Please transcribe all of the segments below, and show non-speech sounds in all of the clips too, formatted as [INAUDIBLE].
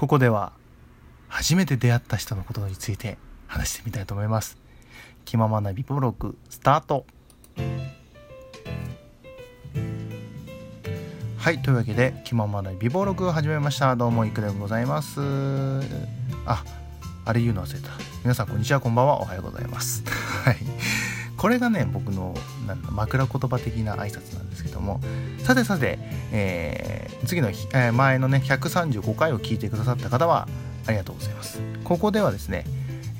ここでは初めて出会った人のことについて話してみたいと思います。気ままなビブログスタート。はいというわけで気ままな美貌録を始めました。どうもいくでございます。ああれ言うの忘れた。皆さんこんにちはこんばんは。おはようございます。[LAUGHS] はい。これがね僕のなん枕言葉的な挨拶なんですけどもさてさて、えー、次の、えー、前のね135回を聞いてくださった方はありがとうございます。ここではですね、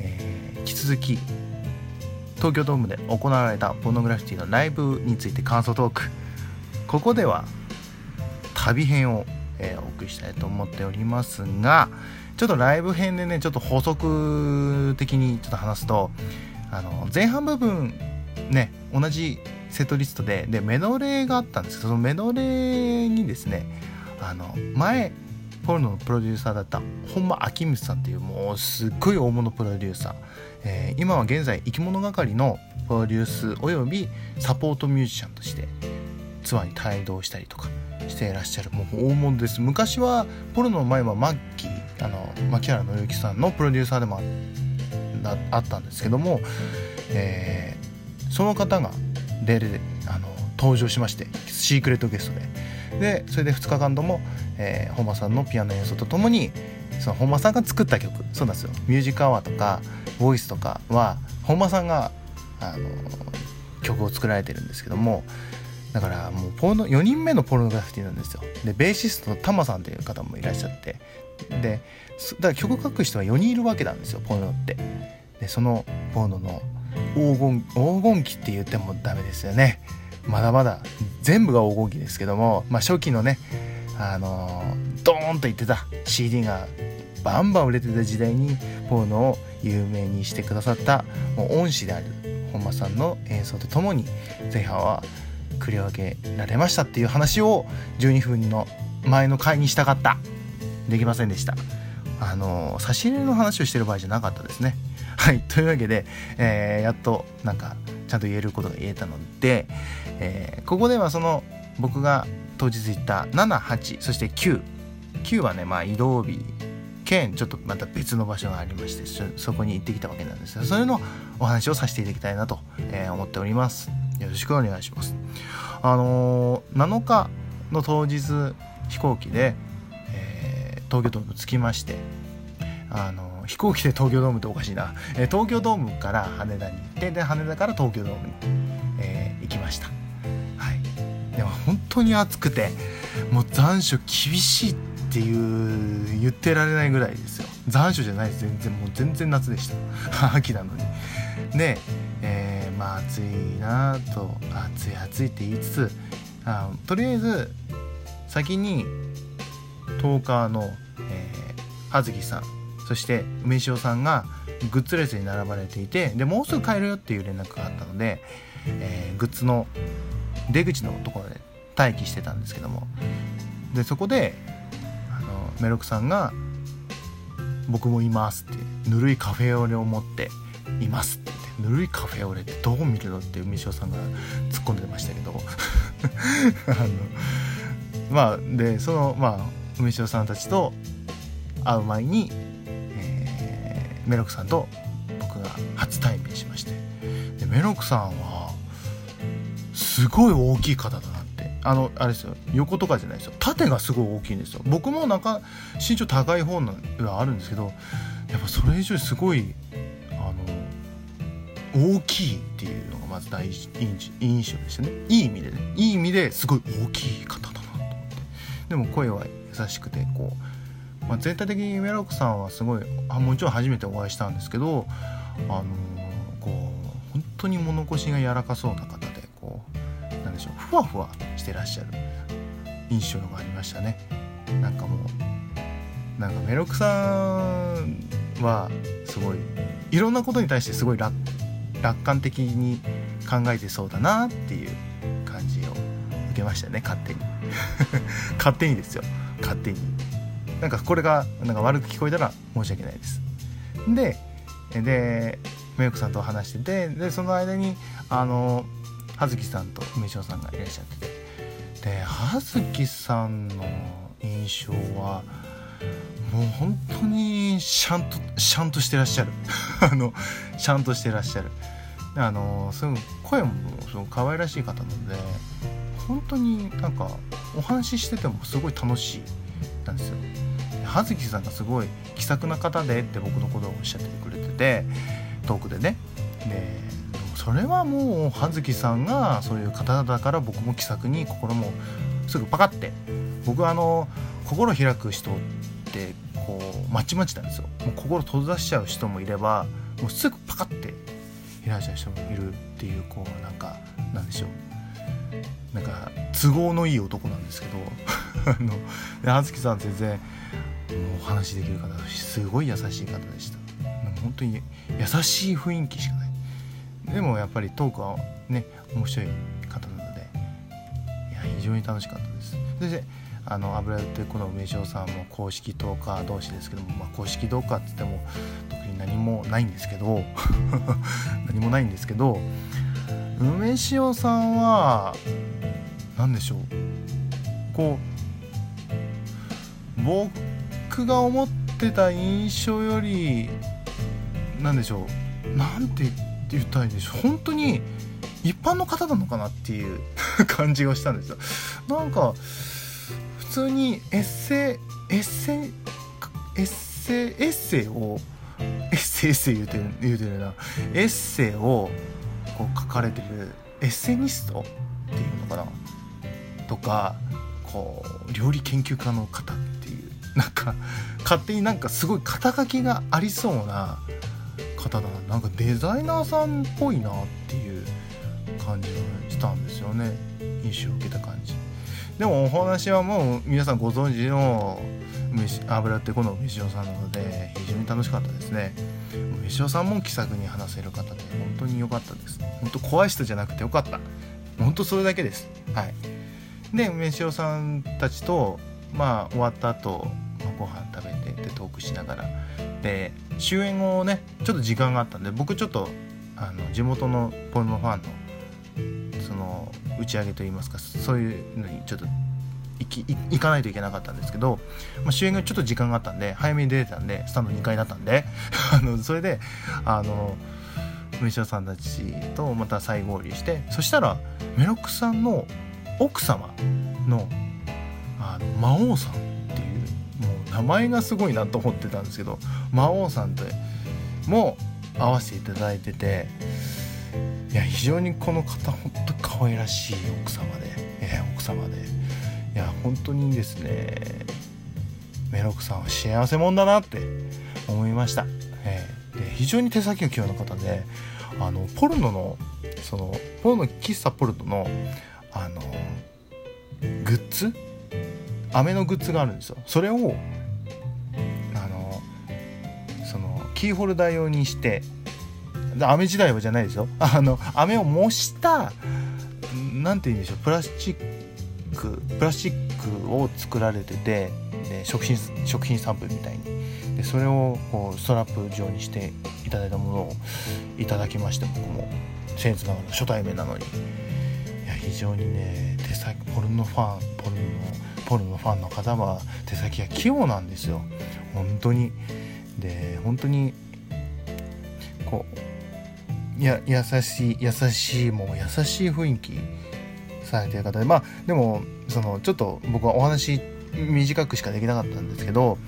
えー、引き続き東京ドームで行われたポノグラフィティのライブについて感想トーク。ここでは旅編を、えー、お送りしたいと思っておりますがちょっとライブ編でねちょっと補足的にちょっと話すとあの前半部分ね同じセットリストででメドレーがあったんですけどそのメドレーにですねあの前ポルノのプロデューサーだった本間明光さんっていうもうすっごい大物プロデューサー、えー、今は現在生き物係のプロデュースおよびサポートミュージシャンとしてツアーに帯同したりとかしていらっしゃるもう大物です。昔はポルノの前はマッキーあの牧原紀之さんのプロデューサーでもあってあったんですけども、えー、その方がレールであの登場しましてシークレットゲストで。でそれで2日間とも、えー、本間さんのピアノ演奏とともにその本間さんが作った曲そうなんですよ。ミュージックアワーとかボイスとかは本間さんがあの曲を作られてるんですけどもだからもうポノ4人目のポルノグラフィティなんですよ。でベーシストのタマさんという方もいらっしゃってでだから曲を書く人は4人いるわけなんですよポルノって。でそのポルノの黄金黄金期って言ってもダメですよね。まだまだ全部が黄金期ですけども、まあ、初期のねあの、ドーンと言ってた CD がバンバン売れてた時代にポーノを有名にしてくださったもう恩師である本間さんの演奏とともに前半は繰り上げられましたっていう話を12分の前の回にしたかった。できませんでした。あの差し入れの話をしてる場合じゃなかったですね。[LAUGHS] はい。というわけで、えー、やっとなんかちゃんと言えることが言えたので、えー、ここではその僕が当日行った78そして99はねまあ移動日。兼ちょっとまた別の場所がありましてそこに行ってきたわけなんですがそれのお話をさせていただきたいなと、えー、思っております。よろしくお願いします。あのー、7日の当日飛行機で、東京ドーム着きましてあの飛行機で東京ドームっておかしいな、え東京ドームから羽田に行ってで羽田から東京ドームに、えー、行きました。はい。でも本当に暑くてもう残暑厳しいっていう言ってられないぐらいですよ。残暑じゃないです。全然もう全然夏でした。[LAUGHS] 秋なのに。で、えー、まあ暑いなと暑い暑いって言いつつあとりあえず先に10日の、えー、葉月さんそして梅塩さんがグッズレースに並ばれていてでもうすぐ帰るよっていう連絡があったので、えー、グッズの出口のところで待機してたんですけどもでそこであのメロクさんが「僕もいます」って「ぬるいカフェオレを持っています」って「ぬるいカフェオレってどう見るの?」って梅塩さんが突っ込んでましたけど [LAUGHS] あのまあでそのまあ梅塩さんたちと会う前にメロクさんと僕が初対面しまして。でメロクさんはすごい大きい方だなって。あのあれですよ。横とかじゃないですよ。縦がすごい大きいんですよ。僕もなんか身長高い方のはあるんですけどやっぱそれ以上にすごいあの大きいっていうのがまず第一印象でしたね。いい意味でね。いい意味ですごい大きい方だなと思って。でも声はしくてこうまあ、全体的にメロクさんはすごいあもちろん初めてお会いしたんですけど、あのー、こう本当に物腰が柔らかそうな方でこうなんでしょうふわふわしてらっしゃる印象がありましたね。なんかもうなんかメロクさんはすごいいろんなことに対してすごい楽観的に考えてそうだなっていう感じを受けましたね勝手に [LAUGHS] 勝手にですよ勝手に。なんかこれがなんか悪く聞こえたら申し訳ないです。ででメイクさんと話しててでその間にあの葉月さんと梅塩さんがいらっしゃってて。で葉月さんの印象はもう本当にシャンと [LAUGHS] シャンとしてらっしゃる。あのシャンとしてらっしゃる。あのすごい声もすごい可愛らしい方なので本当になんかお話ししててもすごい楽しいなんですよ。葉月さんがすごい気さくな方でって僕のことをおっしゃってくれててトークでね。でそれはもう葉月さんがそういう方だから僕も気さくに心もすぐパカって僕はあの心開く人ってこうまちまちなんですよ。もう心閉ざしちゃう人もいればもうすぐパカって開いちゃう人もいるっていうこうなんかなんでしょう。なんか都合のいい男なんですけど [LAUGHS] あの葉月さん全然もうお話できる方すごい優しい方でした。本当に優しい雰囲気しかない。でもやっぱりトークはね面白い方なのでいや非常に楽しかったです。そしてあの油売ってこの梅塩さんも公式トーカー同士ですけども、まあ、公式トーカーっつっても特に何もないんですけど [LAUGHS] 何もないんですけど梅塩さんは何でしょう。こう僕が思ってた印象より何でしょう。なんて言ったらいいんでしょう。本当に一般の方なのかなっていう。感じがしたんですよなんか普通にエッセイエッセイエッセイエッセイをエッセイエッセイ言うてる言うてるな。エッセイをこう書かれてるエッセニストっていうのかな？とかこう料理研究家の方っていうなんか [LAUGHS] 勝手になんかすごい肩書きがありそうな方だな。なんかデザイナーさんっぽいなっていう感じがしたんですよね。印象を受けた感じ。でもお話はもう皆さんご存知の油ってこの飯尾さんなので非常に楽しかったですね。飯尾さんも気さくに話せる方で本当に良かったです。本当怖い人じゃなくてよかった。本当それだけです。はい。で飯尾さんたちとまあ終わった後、まあ、ご飯食べてでトークしながら。で終演後ねちょっと時間があったんで僕ちょっとあの地元のポルノファンのその打ち上げといいますかそういうのにちょっと行き行かないといけなかったんですけど、まあ、終演後ちょっと時間があったんで早めに出てたんでスタンド2階だったんで [LAUGHS] あのそれであの梅下さんたちとまた再合流してそしたらメロックさんの奥様のあの魔王さんっていうもう名前がすごいなと思ってたんですけど魔王さんとも会わせていただいてていや非常にこの方本当可愛らしい奥様で、えー、奥様でいや本当にですねメロクさんは幸せ者だなって思いました、えー、で非常に手先が器用な方であのポルノのそのポルノ喫茶ポルトのあのグッズ飴のグッズがあるんですよ。それをあのそのキーホルダー用にして飴時代はじゃないですよ。あの飴を模した何て言うんでしょうプラスチッククプラスチックを作られててで食品食品サンプルみたいに。でそれをこうストラップ状にしていただいたものをいただきまして僕も。僭越ながら初対面なのに。いや非常にね手先ポルノファンポルノポルノファンの方は手先が器用なんですよ。本当に。で本当にこうや優しい優しいもう優しい雰囲気されてる方でまあでもそのちょっと僕はお話短くしかできなかったんですけど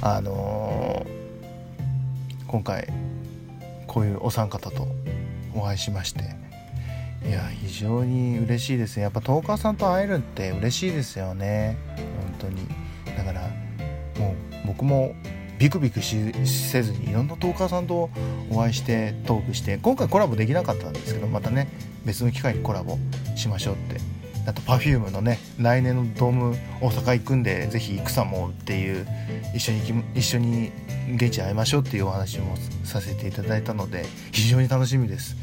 あのー、今回こういうお三方とお会いしましていや非常に嬉しいですね。やっぱトーカーさんと会えるって嬉しいですよね。本当に。だからもう僕もビクビクしせずにいろんなトーカーさんとお会いしてトークして今回コラボできなかったんですけどまたね別の機会にコラボしましょうって。あと Perfume のね来年のドーム大阪行くんでぜひ行くさもっていう一緒に一緒に現地会いましょうっていうお話もさせていただいたので非常に楽しみです。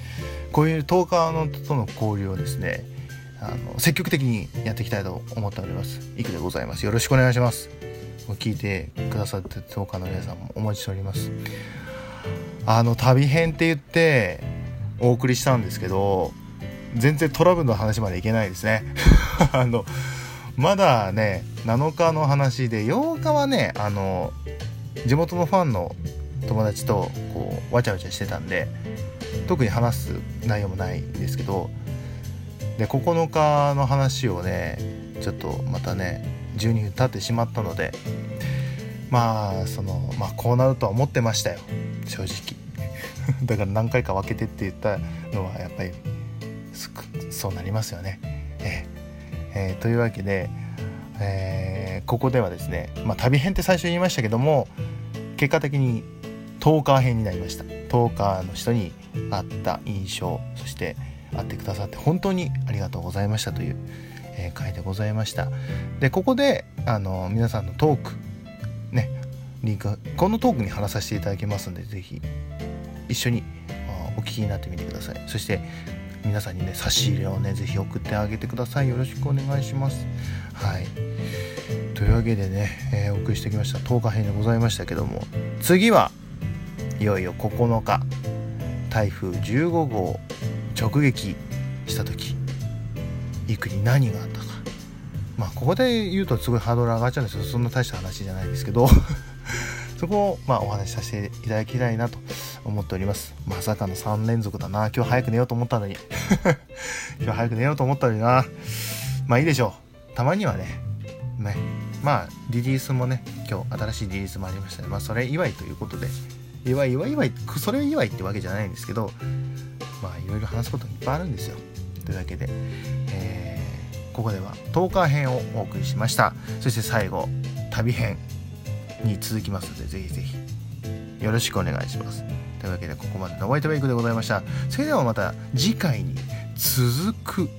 こういうトーカーのとの交流をですねあの積極的にやっていきたいと思っております。いくでございます。よろしくお願いします。聞いてくださって当家の皆さんもお待ちしております。あの旅編って言ってお送りしたんですけど全然トラブルの話までいけないですね。[LAUGHS] あのまだね7日の話で8日はねあの地元のファンの友達とこうわちゃわちゃしてたんで特に話す内容もないんですけどで9日の話をねちょっとまたね12分経ってしまったのでまあそのまあこうなるとは思ってましたよ。正直。[LAUGHS] だから何回か分けてって言ったのはやっぱりそうなりますよね。えー、えー、というわけで、えー、ここではですね、まあ、旅編って最初言いましたけども結果的にトーカー編になりました。トーカーの人に会った印象そして会ってくださって本当にありがとうございましたという、え、回でございました。でここであの皆さんのトークねリンクこのトークに話させていただきますので是非一緒にお聞きになってみてください。そして皆さんにね差し入れをね是非送ってあげてください。よろしくお願いします。はい。というわけでね、えー、お送りしてきました10日編でございましたけども次はいよいよ9日台風15号直撃した時いくに何があったか。まあここで言うとすごいハードル上がっちゃうんですけどそんな大した話じゃないですけど。[LAUGHS] そこをまあお話しさせていただきたいなと。思っております。まさかの3連続だな。今日早く寝ようと思ったのに。[LAUGHS] 今日早く寝ようと思ったのにな。まあいいでしょう。たまにはね。ね。まあリリースもね今日新しいリリースもありましたね。まあそれ祝いということで。祝い祝い祝いそれ祝いってわけじゃないんですけどまあいろいろ話すこといっぱいあるんですよ。というわけで、えー、ここでは10日編をお送りしました。そして最後旅編に続きますのでぜひぜひ。よろしくお願いします。というわけでここまでのホワイトメイクでございました。それではまた次回に続く